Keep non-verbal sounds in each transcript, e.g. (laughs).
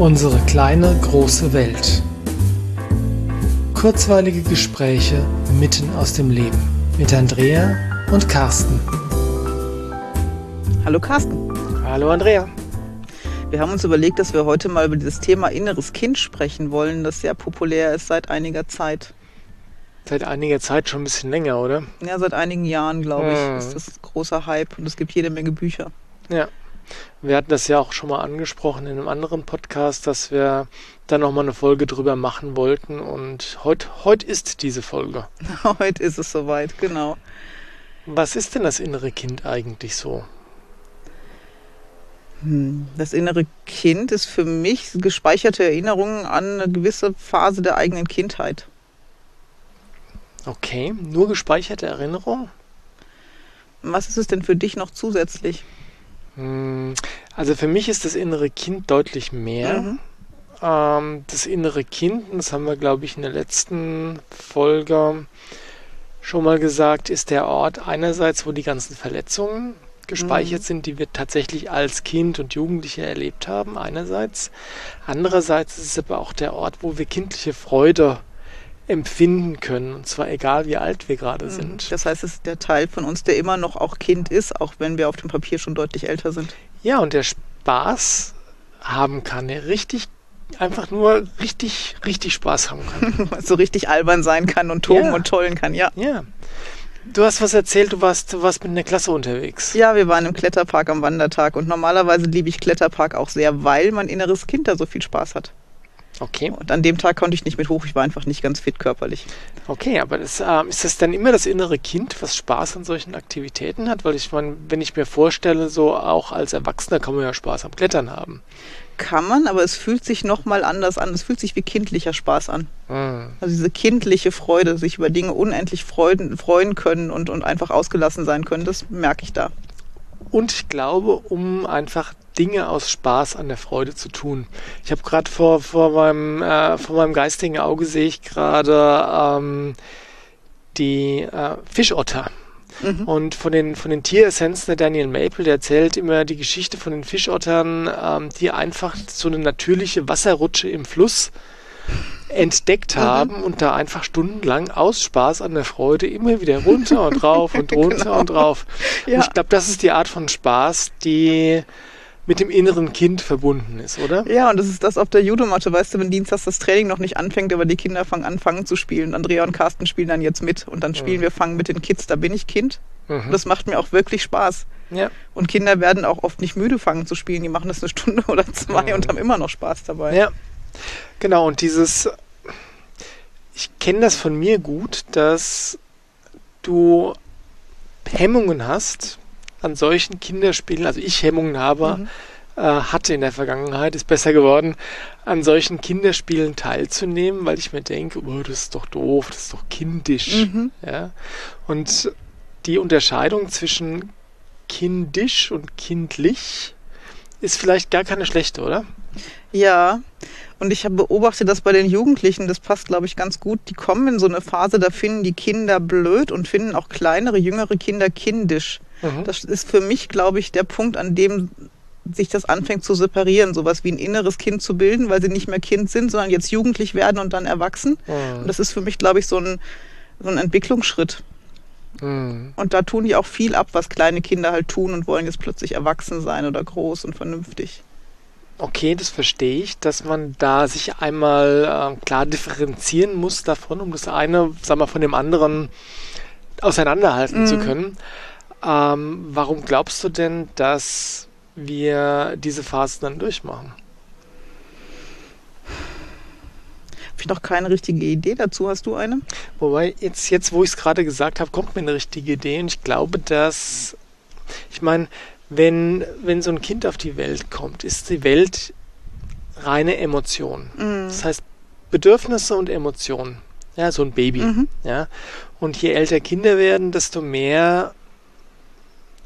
Unsere kleine große Welt. Kurzweilige Gespräche mitten aus dem Leben mit Andrea und Carsten. Hallo Carsten. Hallo Andrea. Wir haben uns überlegt, dass wir heute mal über dieses Thema inneres Kind sprechen wollen, das sehr populär ist seit einiger Zeit. Seit einiger Zeit schon ein bisschen länger, oder? Ja, seit einigen Jahren, glaube ich, Mhm. ist das ein großer Hype und es gibt jede Menge Bücher. Ja. Wir hatten das ja auch schon mal angesprochen in einem anderen Podcast, dass wir da nochmal eine Folge drüber machen wollten. Und heute heut ist diese Folge. (laughs) Heute ist es soweit, genau. Was ist denn das innere Kind eigentlich so? Hm, Das innere Kind ist für mich gespeicherte Erinnerungen an eine gewisse Phase der eigenen Kindheit. Okay, nur gespeicherte Erinnerung? Was ist es denn für dich noch zusätzlich? Hm, Also für mich ist das innere Kind deutlich mehr. Mhm. Ähm, das innere Kind, das haben wir, glaube ich, in der letzten Folge schon mal gesagt, ist der Ort einerseits, wo die ganzen Verletzungen gespeichert Mhm. sind, die wir tatsächlich als Kind und Jugendliche erlebt haben, einerseits. Andererseits ist es aber auch der Ort, wo wir kindliche Freude empfinden können, und zwar egal wie alt wir gerade sind. Das heißt, es ist der Teil von uns, der immer noch auch Kind ist, auch wenn wir auf dem Papier schon deutlich älter sind. Ja, und der Spaß haben kann, der richtig, einfach nur richtig, richtig Spaß haben kann. (laughs) so richtig albern sein kann und toben Ja. und tollen kann, ja. Ja. Du hast was erzählt, du warst, du warst mit einer Klasse unterwegs. Ja, wir waren im Kletterpark am Wandertag und normalerweise liebe ich Kletterpark auch sehr, weil mein inneres Kind da so viel Spaß hat. Okay, Und an dem Tag konnte ich nicht mit hoch, ich war einfach nicht ganz fit körperlich. okay, aber das, ähm, ist das dann immer das innere Kind, was Spaß an solchen Aktivitäten hat? Weil ich meine, wenn ich mir vorstelle, so auch als Erwachsener kann man ja Spaß am Klettern haben. Kann man, aber es fühlt sich nochmal anders an. Es fühlt sich wie kindlicher Spaß an. Hm. Also diese kindliche Freude, sich über Dinge unendlich freuen, freuen können und, und einfach ausgelassen sein können, das merke ich da. Und ich glaube, um einfach Dinge aus Spaß an der Freude zu tun. Ich habe gerade vor, vor, meinem, äh, vor meinem geistigen Auge sehe ich gerade ähm, die äh, Fischotter. Mhm. Und von den, von den Tieressenzen der Daniel Maple, der erzählt immer die Geschichte von den Fischottern, ähm, die einfach so eine natürliche Wasserrutsche im Fluss entdeckt Mhm. haben und da einfach stundenlang aus Spaß an der Freude immer wieder runter und rauf und (laughs) runter Genau. und rauf. Und Ja. ich glaube, das ist die Art von Spaß, die mit dem inneren Kind verbunden ist, oder? Ja, und das ist das auf der Judomatte, weißt du, wenn dienstags das Training noch nicht anfängt, aber die Kinder fangen an, fangen zu spielen. Andrea und Carsten spielen dann jetzt mit und dann spielen Mhm. wir Fangen mit den Kids. Da bin ich Kind. Mhm. Das macht mir auch wirklich Spaß. Ja. Und Kinder werden auch oft nicht müde, fangen zu spielen. Die machen das eine Stunde (laughs) oder zwei Mhm. und haben immer noch Spaß dabei. Ja, genau. Und dieses, ich kenne das von mir gut, dass du Hemmungen hast an solchen Kinderspielen, also ich Hemmungen habe, Mhm. äh, hatte in der Vergangenheit, ist besser geworden, an solchen Kinderspielen teilzunehmen, weil ich mir denke, oh, das ist doch doof, das ist doch kindisch. Mhm. Ja? Und die Unterscheidung zwischen kindisch und kindlich ist vielleicht gar keine schlechte, oder? Ja, und ich habe beobachtet, dass bei den Jugendlichen, das passt, glaube ich, ganz gut, die kommen in so eine Phase, da finden die Kinder blöd und finden auch kleinere, jüngere Kinder kindisch. Mhm. Das ist für mich, glaube ich, der Punkt, an dem sich das anfängt zu separieren, sowas wie ein inneres Kind zu bilden, weil sie nicht mehr Kind sind, sondern jetzt jugendlich werden und dann erwachsen. Mhm. Und das ist für mich, glaube ich, so ein, so ein Entwicklungsschritt. Mhm. Und da tun die auch viel ab, was kleine Kinder halt tun und wollen jetzt plötzlich erwachsen sein oder groß und vernünftig. Okay, das verstehe ich, dass man da sich einmal äh, klar differenzieren muss davon, um das eine, sag mal, von dem anderen auseinanderhalten Mhm. zu können. Ähm, warum glaubst du denn, dass wir diese Phase dann durchmachen? Habe ich noch keine richtige Idee dazu? Hast du eine? Wobei, jetzt, jetzt wo ich es gerade gesagt habe, kommt mir eine richtige Idee und ich glaube, dass, ich meine, wenn, wenn so ein Kind auf die Welt kommt, ist die Welt reine Emotion. Mhm. Das heißt, Bedürfnisse und Emotionen. Ja, so ein Baby. Mhm. Ja. Und je älter Kinder werden, desto mehr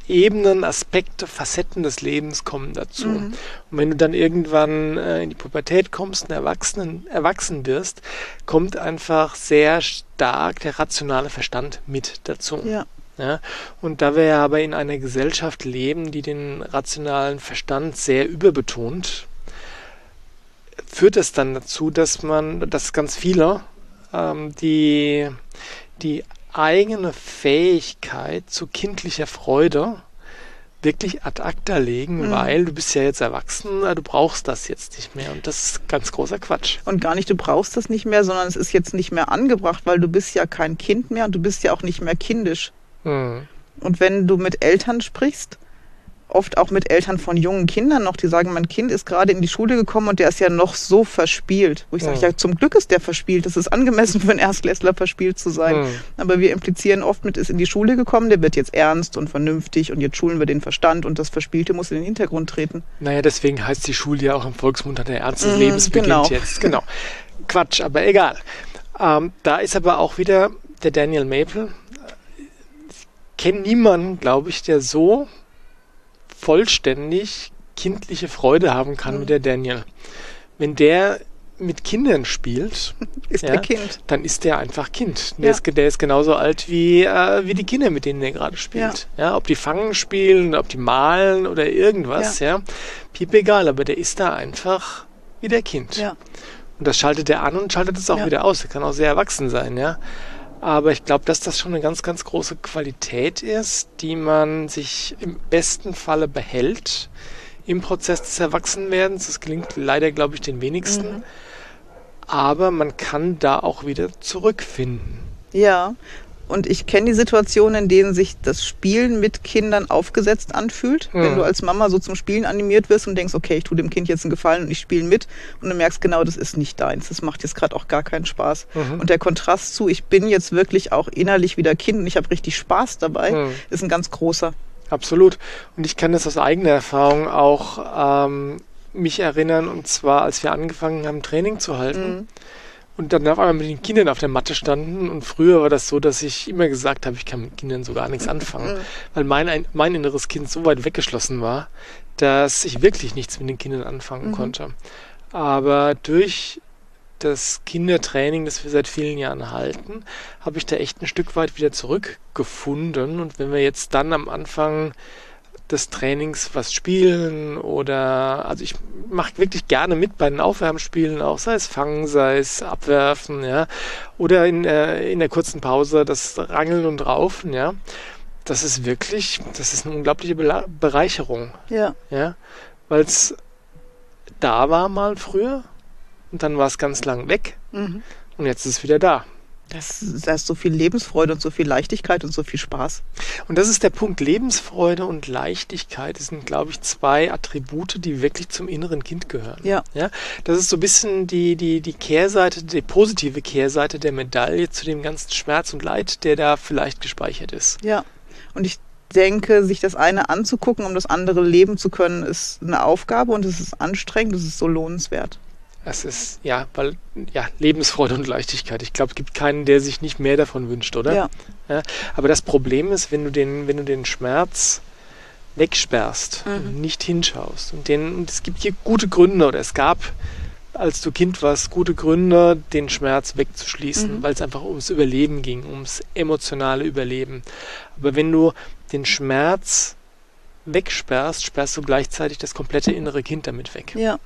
Ebenen, Aspekte, Facetten des Lebens kommen dazu. Mhm. Und wenn du dann irgendwann äh, in die Pubertät kommst und erwachsen, erwachsen wirst, kommt einfach sehr stark der rationale Verstand mit dazu. Ja. Ja, und da wir aber in einer Gesellschaft leben, die den rationalen Verstand sehr überbetont, führt es dann dazu, dass man, dass ganz viele ähm, die, die eigene Fähigkeit zu kindlicher Freude wirklich ad acta legen, mhm. weil du bist ja jetzt erwachsen, du brauchst das jetzt nicht mehr. Und das ist ganz großer Quatsch. Und gar nicht, du brauchst das nicht mehr, sondern es ist jetzt nicht mehr angebracht, weil du bist ja kein Kind mehr und du bist ja auch nicht mehr kindisch. Mhm. Und wenn du mit Eltern sprichst, oft auch mit Eltern von jungen Kindern noch, die sagen, mein Kind ist gerade in die Schule gekommen und der ist ja noch so verspielt. Wo ich sage, ja, zum Glück ist der verspielt. Das ist angemessen für einen Erstklässler verspielt zu sein. Mhm. Aber wir implizieren oft mit, ist in die Schule gekommen, der wird jetzt ernst und vernünftig und jetzt schulen wir den Verstand und das Verspielte muss in den Hintergrund treten. Naja, deswegen heißt die Schule ja auch im Volksmund der Ernst des mhm, Lebens beginnt genau. jetzt. Genau. Quatsch, aber egal. Ähm, da ist aber auch wieder der Daniel Maple. Ich kenne niemanden, glaube ich, der so vollständig kindliche Freude haben kann mhm. wie der Daniel. Wenn der mit Kindern spielt, (laughs) ist ja, der Kind. dann ist der einfach Kind. Der, ja. ist, der ist genauso alt wie, äh, wie die Kinder, mit denen er gerade spielt. Ja. ja. ob die fangen spielen, ob die malen oder irgendwas, ja. ja. Piep egal, aber der ist da einfach wie der Kind. Ja. Und das schaltet er an und schaltet es auch wieder aus. Er kann auch sehr erwachsen sein, ja. Aber ich glaube, dass das schon eine ganz, ganz große Qualität ist, die man sich im besten Falle behält im Prozess des Erwachsenwerdens. Das gelingt leider, glaube ich, den wenigsten. Mhm. Aber man kann da auch wieder zurückfinden. Ja, und ich kenne die Situation, in denen sich das Spielen mit Kindern aufgesetzt anfühlt. Mhm. Wenn du als Mama so zum Spielen animiert wirst und denkst, okay, ich tue dem Kind jetzt einen Gefallen und ich spiele mit. Und du merkst genau, das ist nicht deins. Das macht jetzt gerade auch gar keinen Spaß. Mhm. Und der Kontrast zu, ich bin jetzt wirklich auch innerlich wieder Kind und ich habe richtig Spaß dabei, mhm. ist ein ganz großer. Absolut. Und ich kann das aus eigener Erfahrung auch ähm, mich erinnern. Und zwar, als wir angefangen haben, Training zu halten mhm und dann auf einmal mit den Kindern auf der Matte standen. Und früher war das so, dass ich immer gesagt habe, ich kann mit Kindern so gar nichts anfangen, weil mein, mein inneres Kind so weit weggeschlossen war, dass ich wirklich nichts mit den Kindern anfangen mhm. konnte. Aber durch das Kindertraining, das wir seit vielen Jahren halten, habe ich da echt ein Stück weit wieder zurückgefunden. Und wenn wir jetzt dann am Anfang des Trainings was spielen oder also ich mache wirklich gerne mit bei den Aufwärmspielen auch, sei es Fangen, sei es Abwerfen, ja, oder in, äh, in der kurzen Pause das Rangeln und Raufen, ja. Das ist wirklich, das ist eine unglaubliche Be Bereicherung. Ja. Ja, weil es da war mal früher und dann war es ganz lang weg mhm. und jetzt ist es wieder da. Das, da ist so viel Lebensfreude und so viel Leichtigkeit und so viel Spaß. Und das ist der Punkt. Lebensfreude und Leichtigkeit sind, glaube ich, zwei Attribute, die wirklich zum inneren Kind gehören. Ja. ja? Das ist so ein bisschen die, die, die Kehrseite, die positive Kehrseite der Medaille zu dem ganzen Schmerz und Leid, der da vielleicht gespeichert ist. Ja. Und ich denke, sich das eine anzugucken, um das andere leben zu können, ist eine Aufgabe und es ist anstrengend, es ist so lohnenswert. Es ist, ja, weil, ja, Lebensfreude und Leichtigkeit. Ich glaube, es gibt keinen, der sich nicht mehr davon wünscht, oder? Ja. ja. Aber das Problem ist, wenn du den, wenn du den Schmerz wegsperrst mhm. und nicht hinschaust und den, und es gibt hier gute Gründe, oder es gab, als du Kind warst, gute Gründe, den Schmerz wegzuschließen, mhm. weil es einfach ums Überleben ging, ums emotionale Überleben. Aber wenn du den Schmerz wegsperrst, sperrst du gleichzeitig das komplette innere Kind damit weg. Ja.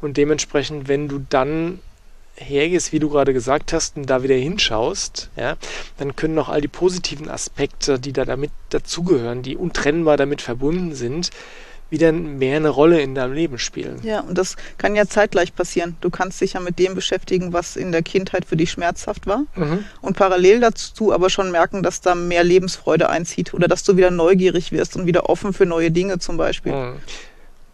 Und dementsprechend, wenn du dann hergehst, wie du gerade gesagt hast, und da wieder hinschaust, ja, dann können auch all die positiven Aspekte, die da damit dazugehören, die untrennbar damit verbunden sind, wieder mehr eine Rolle in deinem Leben spielen. Ja, und das kann ja zeitgleich passieren. Du kannst dich ja mit dem beschäftigen, was in der Kindheit für dich schmerzhaft war. Mhm. Und parallel dazu aber schon merken, dass da mehr Lebensfreude einzieht oder dass du wieder neugierig wirst und wieder offen für neue Dinge zum Beispiel. Mhm.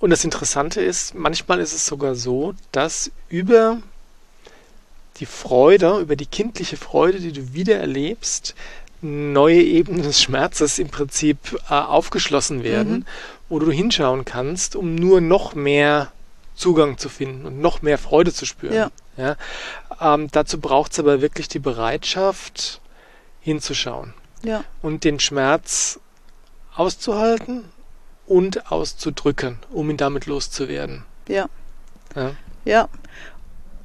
Und das Interessante ist, manchmal ist es sogar so, dass über die Freude, über die kindliche Freude, die du wieder erlebst, neue Ebenen des Schmerzes im Prinzip äh, aufgeschlossen werden, mhm. wo du hinschauen kannst, um nur noch mehr Zugang zu finden und noch mehr Freude zu spüren. Ja. ja? Ähm, dazu braucht es aber wirklich die Bereitschaft, hinzuschauen ja. und den Schmerz auszuhalten und auszudrücken, um ihn damit loszuwerden. Ja. ja. Ja.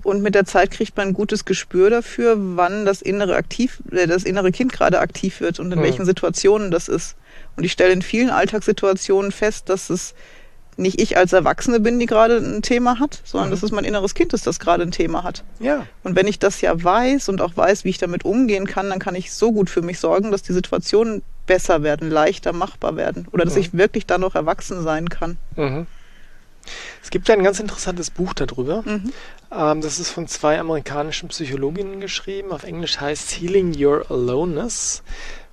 Und mit der Zeit kriegt man ein gutes Gespür dafür, wann das innere aktiv, äh, das innere Kind gerade aktiv wird und in ja. welchen Situationen das ist. Und ich stelle in vielen Alltagssituationen fest, dass es nicht ich als Erwachsene bin, die gerade ein Thema hat, sondern mhm. dass es mein inneres Kind ist, das gerade ein Thema hat. Ja. Und wenn ich das ja weiß und auch weiß, wie ich damit umgehen kann, dann kann ich so gut für mich sorgen, dass die Situationen besser werden, leichter machbar werden oder dass mhm. ich wirklich dann noch erwachsen sein kann. Mhm. Es gibt ein ganz interessantes Buch darüber. Mhm. Ähm, das ist von zwei amerikanischen Psychologinnen geschrieben. Auf Englisch heißt Healing Your Aloneness.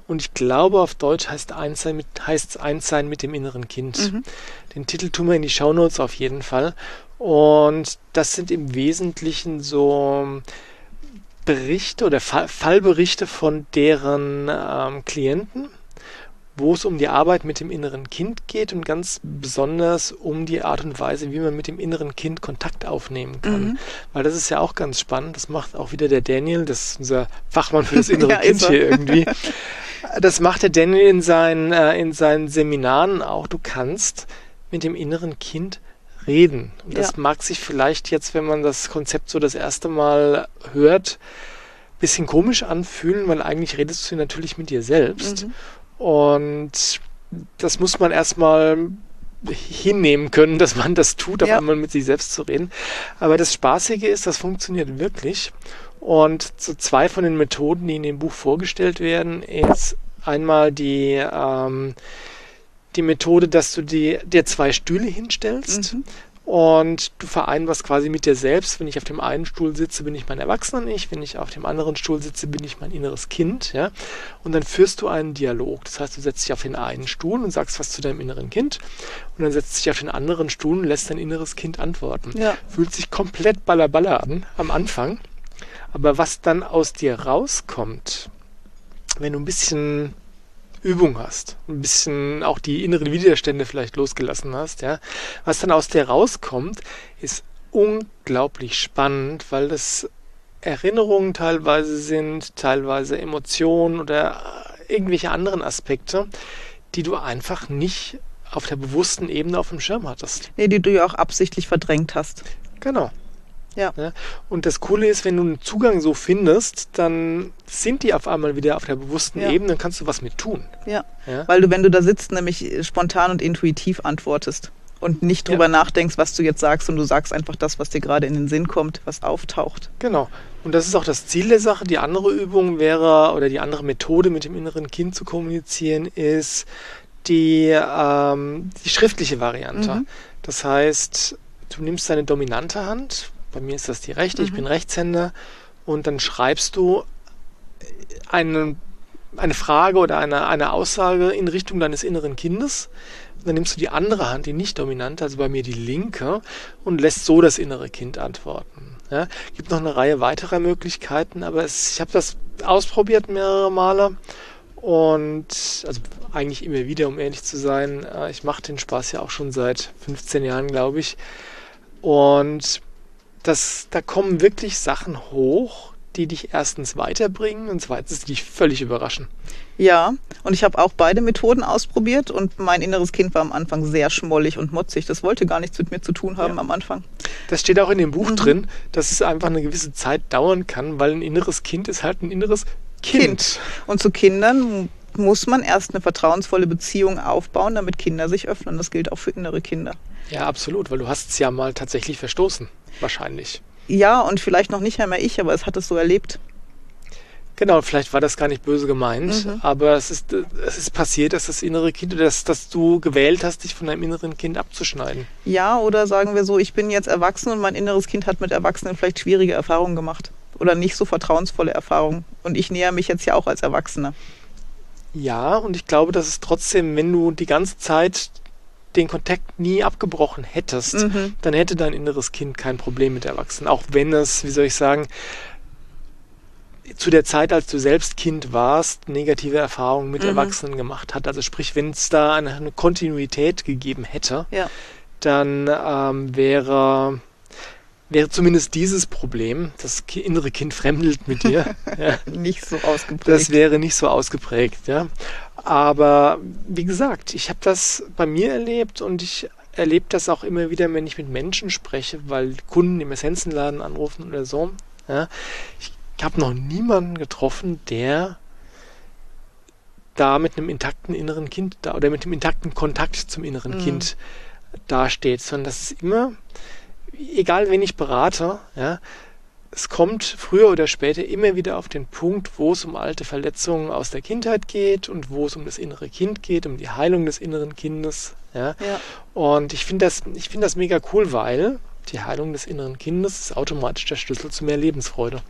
Und ich glaube, auf Deutsch heißt es mit, Einssein mit dem inneren Kind. Mhm. Den Titel tun wir in die Shownotes auf jeden Fall. Und das sind im Wesentlichen so Berichte oder Fallberichte von deren ähm, Klienten wo es um die Arbeit mit dem inneren Kind geht und ganz besonders um die Art und Weise, wie man mit dem inneren Kind Kontakt aufnehmen kann. Mhm. Weil das ist ja auch ganz spannend. Das macht auch wieder der Daniel, das ist unser Fachmann für das (laughs) innere ja, Kind hier irgendwie. (laughs) Das macht der Daniel in seinen, äh, in seinen Seminaren auch. Du kannst mit dem inneren Kind reden. Und das ja. mag sich vielleicht jetzt, wenn man das Konzept so das erste Mal hört, bisschen komisch anfühlen, weil eigentlich redest du natürlich mit dir selbst. Mhm. Und das muss man erstmal hinnehmen können, (laughs) dass man das tut, auf ja. einmal mit sich selbst zu reden. Aber das Spaßige ist, das funktioniert wirklich. Und so zwei von den Methoden, die in dem Buch vorgestellt werden, ist einmal die, ähm, die Methode, dass du die, dir zwei Stühle hinstellst. Mhm und du vereinbarst quasi mit dir selbst, wenn ich auf dem einen Stuhl sitze, bin ich mein Erwachsener ich, wenn ich auf dem anderen Stuhl sitze, bin ich mein inneres Kind, ja. Und dann führst du einen Dialog. Das heißt, du setzt dich auf den einen Stuhl und sagst was zu deinem inneren Kind und dann setzt dich auf den anderen Stuhl und lässt dein inneres Kind antworten. Ja. Fühlt sich komplett ballerballer an am Anfang. Aber was dann aus dir rauskommt, wenn du ein bisschen Übung hast, ein bisschen auch die inneren Widerstände vielleicht losgelassen hast, ja, was dann aus dir rauskommt, ist unglaublich spannend, weil das Erinnerungen teilweise sind, teilweise Emotionen oder irgendwelche anderen Aspekte, die du einfach nicht auf der bewussten Ebene auf dem Schirm hattest. Nee, die du ja auch absichtlich verdrängt hast. Genau. Ja. ja. Und das Coole ist, wenn du einen Zugang so findest, dann sind die auf einmal wieder auf der bewussten ja. Ebene, dann kannst du was mit tun. Ja. ja. Weil du, wenn du da sitzt, nämlich spontan und intuitiv antwortest und nicht drüber nachdenkst, was du jetzt sagst und du sagst einfach das, was dir gerade in den Sinn kommt, was auftaucht. Genau. Und das ist auch das Ziel der Sache. Die andere Übung wäre, oder die andere Methode mit dem inneren Kind zu kommunizieren, ist die, ähm, die schriftliche Variante. Mhm. Das heißt, du nimmst deine dominante Hand, bei mir ist das die rechte, mhm. ich bin Rechtshänder und dann schreibst du eine, eine Frage oder eine, eine Aussage in Richtung deines inneren Kindes. Und dann nimmst du die andere Hand, die nicht dominante, also bei mir die linke, und lässt so das innere Kind antworten. Ja, gibt noch eine Reihe weiterer Möglichkeiten, aber es, ich habe das ausprobiert mehrere Male und also eigentlich immer wieder, um ehrlich zu sein. Äh, ich mache den Spaß ja auch schon seit 15 Jahren, glaube ich. Und das, da kommen wirklich Sachen hoch, die dich erstens weiterbringen und zweitens die dich völlig überraschen. Ja, und ich habe auch beide Methoden ausprobiert und mein inneres Kind war am Anfang sehr schmollig und motzig. Das wollte gar nichts mit mir zu tun haben ja. am Anfang. Das steht auch in dem Buch mhm. drin, dass es einfach eine gewisse Zeit dauern kann, weil ein inneres Kind ist halt ein inneres Kind. kind. Und zu Kindern muss man erst eine vertrauensvolle Beziehung aufbauen, damit Kinder sich öffnen. Das gilt auch für innere Kinder. Ja, absolut, weil du hast es ja mal tatsächlich verstoßen, wahrscheinlich. Ja, und vielleicht noch nicht einmal ich, aber es hat es so erlebt. Genau, vielleicht war das gar nicht böse gemeint, mhm. aber es ist, es ist passiert, dass das innere Kind, dass, dass du gewählt hast, dich von deinem inneren Kind abzuschneiden. Ja, oder sagen wir so, ich bin jetzt erwachsen und mein inneres Kind hat mit Erwachsenen vielleicht schwierige Erfahrungen gemacht oder nicht so vertrauensvolle Erfahrungen. Und ich näher mich jetzt ja auch als Erwachsener. Ja, und ich glaube, dass es trotzdem, wenn du die ganze Zeit den Kontakt nie abgebrochen hättest, mhm. dann hätte dein inneres Kind kein Problem mit Erwachsenen. Auch wenn es, wie soll ich sagen, zu der Zeit, als du selbst Kind warst, negative Erfahrungen mit mhm. Erwachsenen gemacht hat. Also sprich, wenn es da eine, eine, Kontinuität gegeben hätte, ja. dann ähm, wäre wäre zumindest dieses Problem, das innere Kind fremdelt mit dir, (laughs) ja, nicht so ausgeprägt. Das wäre nicht so ausgeprägt, ja. Aber wie gesagt, ich habe das bei mir erlebt und ich erlebe das auch immer wieder, wenn ich mit Menschen spreche, weil Kunden im Essenzenladen anrufen oder so. Ja. Ich habe noch niemanden getroffen, der da mit einem intakten inneren Kind da oder mit dem intakten Kontakt zum inneren mhm. Kind dasteht, sondern das ist immer, egal wen ich berate, ja, es kommt früher oder später immer wieder auf den Punkt, wo es um alte Verletzungen aus der Kindheit geht und wo es um das innere Kind geht, um die Heilung des inneren Kindes. Ja. ja. Und ich finde das, ich finde das mega cool, weil die Heilung des inneren Kindes ist automatisch der Schlüssel zu mehr Lebensfreude.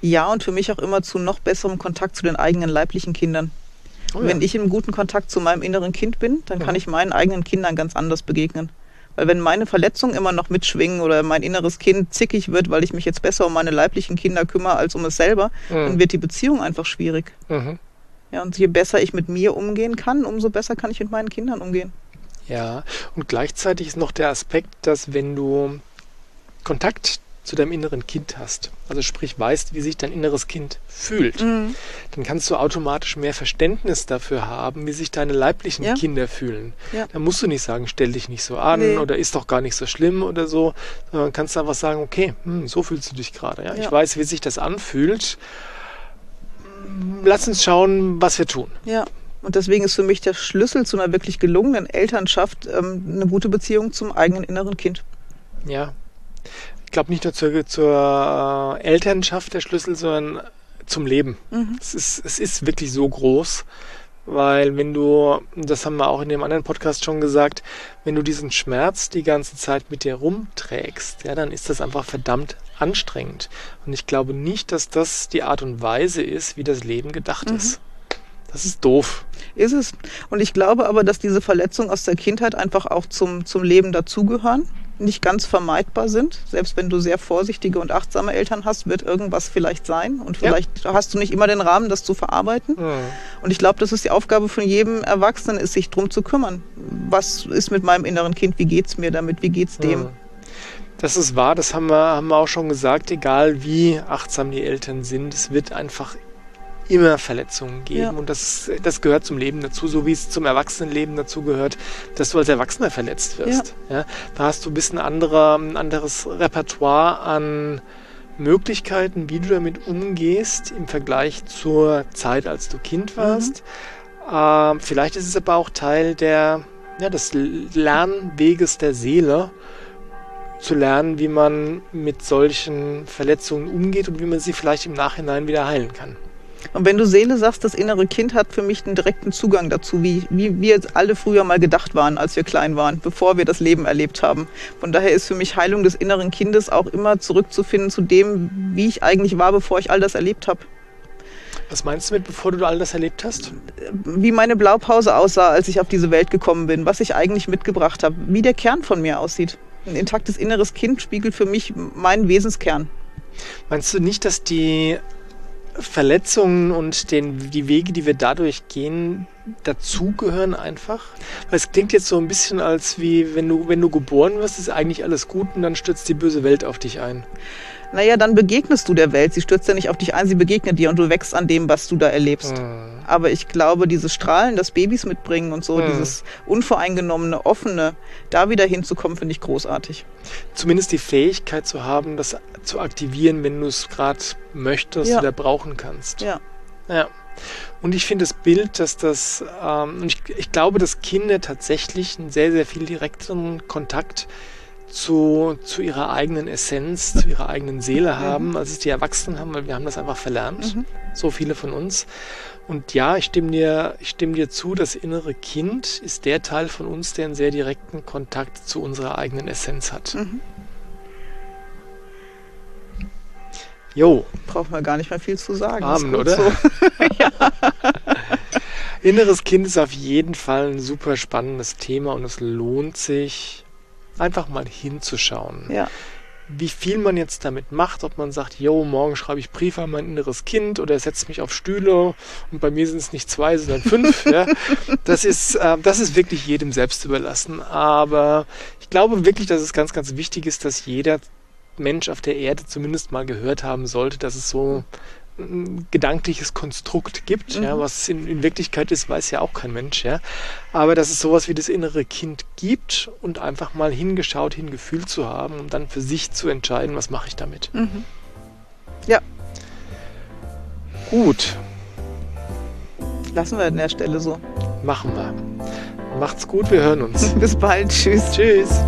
Ja, und für mich auch immer zu noch besserem Kontakt zu den eigenen leiblichen Kindern. Oh ja. Wenn ich im guten Kontakt zu meinem inneren Kind bin, dann kann ich meinen eigenen Kindern ganz anders begegnen. Weil wenn meine Verletzungen immer noch mitschwingen oder mein inneres Kind zickig wird, weil ich mich jetzt besser um meine leiblichen Kinder kümmere als um es selber, mhm. dann wird die Beziehung einfach schwierig. Mhm. Ja, und je besser ich mit mir umgehen kann, umso besser kann ich mit meinen Kindern umgehen. Ja, und gleichzeitig ist noch der Aspekt, dass wenn du Kontakt zu deinem inneren Kind hast, also sprich weißt, wie sich dein inneres Kind fühlt, mhm. dann kannst du automatisch mehr Verständnis dafür haben, wie sich deine leiblichen ja. Kinder fühlen. Ja. Dann musst du nicht sagen, stell dich nicht so an nee. oder ist doch gar nicht so schlimm oder so, sondern kannst einfach sagen, okay, hm, so fühlst du dich gerade. Ja? Ich weiß, wie sich das anfühlt. Lass uns schauen, was wir tun. Ja. Und deswegen ist für mich der Schlüssel zu einer wirklich gelungenen Elternschaft ähm, eine gute Beziehung zum eigenen inneren Kind. Ja, glaube nicht nur zur, zur äh, Elternschaft der Schlüssel, sondern zum Leben. Mhm. Es, ist, es ist wirklich so groß, weil wenn du, das haben wir auch in dem anderen Podcast schon gesagt, wenn du diesen Schmerz die ganze Zeit mit dir rumträgst, ja, dann ist das einfach verdammt anstrengend. Und ich glaube nicht, dass das die Art und Weise ist, wie das Leben gedacht mhm. ist. Das ist doof. Ist es. Und ich glaube aber, dass diese Verletzungen aus der Kindheit einfach auch zum, zum Leben dazugehören nicht ganz vermeidbar sind. Selbst wenn du sehr vorsichtige und achtsame Eltern hast, wird irgendwas vielleicht sein. Und vielleicht ja. hast du nicht immer den Rahmen, das zu verarbeiten. Mhm. Und ich glaube, das ist die Aufgabe von jedem Erwachsenen, ist sich drum zu kümmern. Was ist mit meinem inneren Kind? Wie geht's mir damit? Wie geht's dem? Mhm. Das ist wahr, das haben wir, haben wir auch schon gesagt, egal wie achtsam die Eltern sind, es wird einfach immer Verletzungen geben. Ja. Und das, das gehört zum Leben dazu, so wie es zum Erwachsenenleben dazu gehört, dass du als Erwachsener verletzt wirst. Ja. ja da hast du ein bisschen andere, ein anderes Repertoire an Möglichkeiten, wie du damit umgehst im Vergleich zur Zeit, als du Kind warst. Mhm. Äh, vielleicht ist es aber auch Teil der, ja, des Lernweges der Seele, zu lernen, wie man mit solchen Verletzungen umgeht und wie man sie vielleicht im Nachhinein wieder heilen kann. Und wenn du Seele sagst, das innere Kind hat für mich einen direkten Zugang dazu, wie, wie wir alle früher mal gedacht waren, als wir klein waren, bevor wir das Leben erlebt haben. Von daher ist für mich Heilung des inneren Kindes auch immer zurückzufinden zu dem, wie ich eigentlich war, bevor ich all das erlebt habe. Was meinst du mit, bevor du all das erlebt hast? Wie meine Blaupause aussah, als ich auf diese Welt gekommen bin, was ich eigentlich mitgebracht habe, wie der Kern von mir aussieht. Ein intaktes inneres Kind spiegelt für mich meinen Wesenskern. Meinst du nicht, dass die Verletzungen und den, die Wege, die wir dadurch gehen, dazugehören einfach? Weil es klingt jetzt so ein bisschen als wie, wenn du, wenn du geboren wirst, ist eigentlich alles gut und dann stürzt die böse Welt auf dich ein naja, dann begegnest du der Welt. Sie stürzt ja nicht auf dich ein, sie begegnet dir und du wächst an dem, was du da erlebst. Mhm. Aber ich glaube, dieses Strahlen, das Babys mitbringen und so, mhm. dieses unvoreingenommene, offene, da wieder hinzukommen, finde ich großartig. Zumindest die Fähigkeit zu haben, das zu aktivieren, wenn du es gerade möchtest ja. oder brauchen kannst. Ja. Ja. Und ich finde das Bild, dass das, ähm, und ich, ich glaube, dass Kinder tatsächlich einen sehr, sehr viel direkteren Kontakt zu, zu ihrer eigenen Essenz, zu ihrer eigenen Seele mhm. haben, als es die Erwachsenen haben, weil wir haben das einfach verlernt, mhm. so viele von uns. Und ja, ich stimme dir, ich stimme dir zu, das innere Kind ist der Teil von uns, der einen sehr direkten Kontakt zu unserer eigenen Essenz hat. Mhm. Jo. Braucht man gar nicht mehr viel zu sagen. Amen, oder? So. (laughs) Inneres Kind ist auf jeden Fall ein super spannendes Thema und es lohnt sich, einfach mal hinzuschauen. Ja. Wie viel man jetzt damit macht, ob man sagt, yo, morgen schreibe ich Briefe an mein inneres Kind oder setze mich auf Stühle und bei mir sind es nicht zwei, sondern fünf. (laughs) ja. das, ist, äh, das ist wirklich jedem selbst überlassen. Aber ich glaube wirklich, dass es ganz, ganz wichtig ist, dass jeder Mensch auf der Erde zumindest mal gehört haben sollte, dass es so gedankliches Konstrukt gibt. Mhm. Ja, was in, in, Wirklichkeit ist, weiß ja auch kein Mensch. Ja. Aber dass es sowas wie das innere Kind gibt und einfach mal hingeschaut, hingefühlt zu haben und um dann für sich zu entscheiden, was mache ich damit. Mhm. Ja. Gut. Lassen wir an der Stelle so. Machen wir. Macht's gut, wir hören uns. (laughs) Bis bald. Tschüss. Tschüss.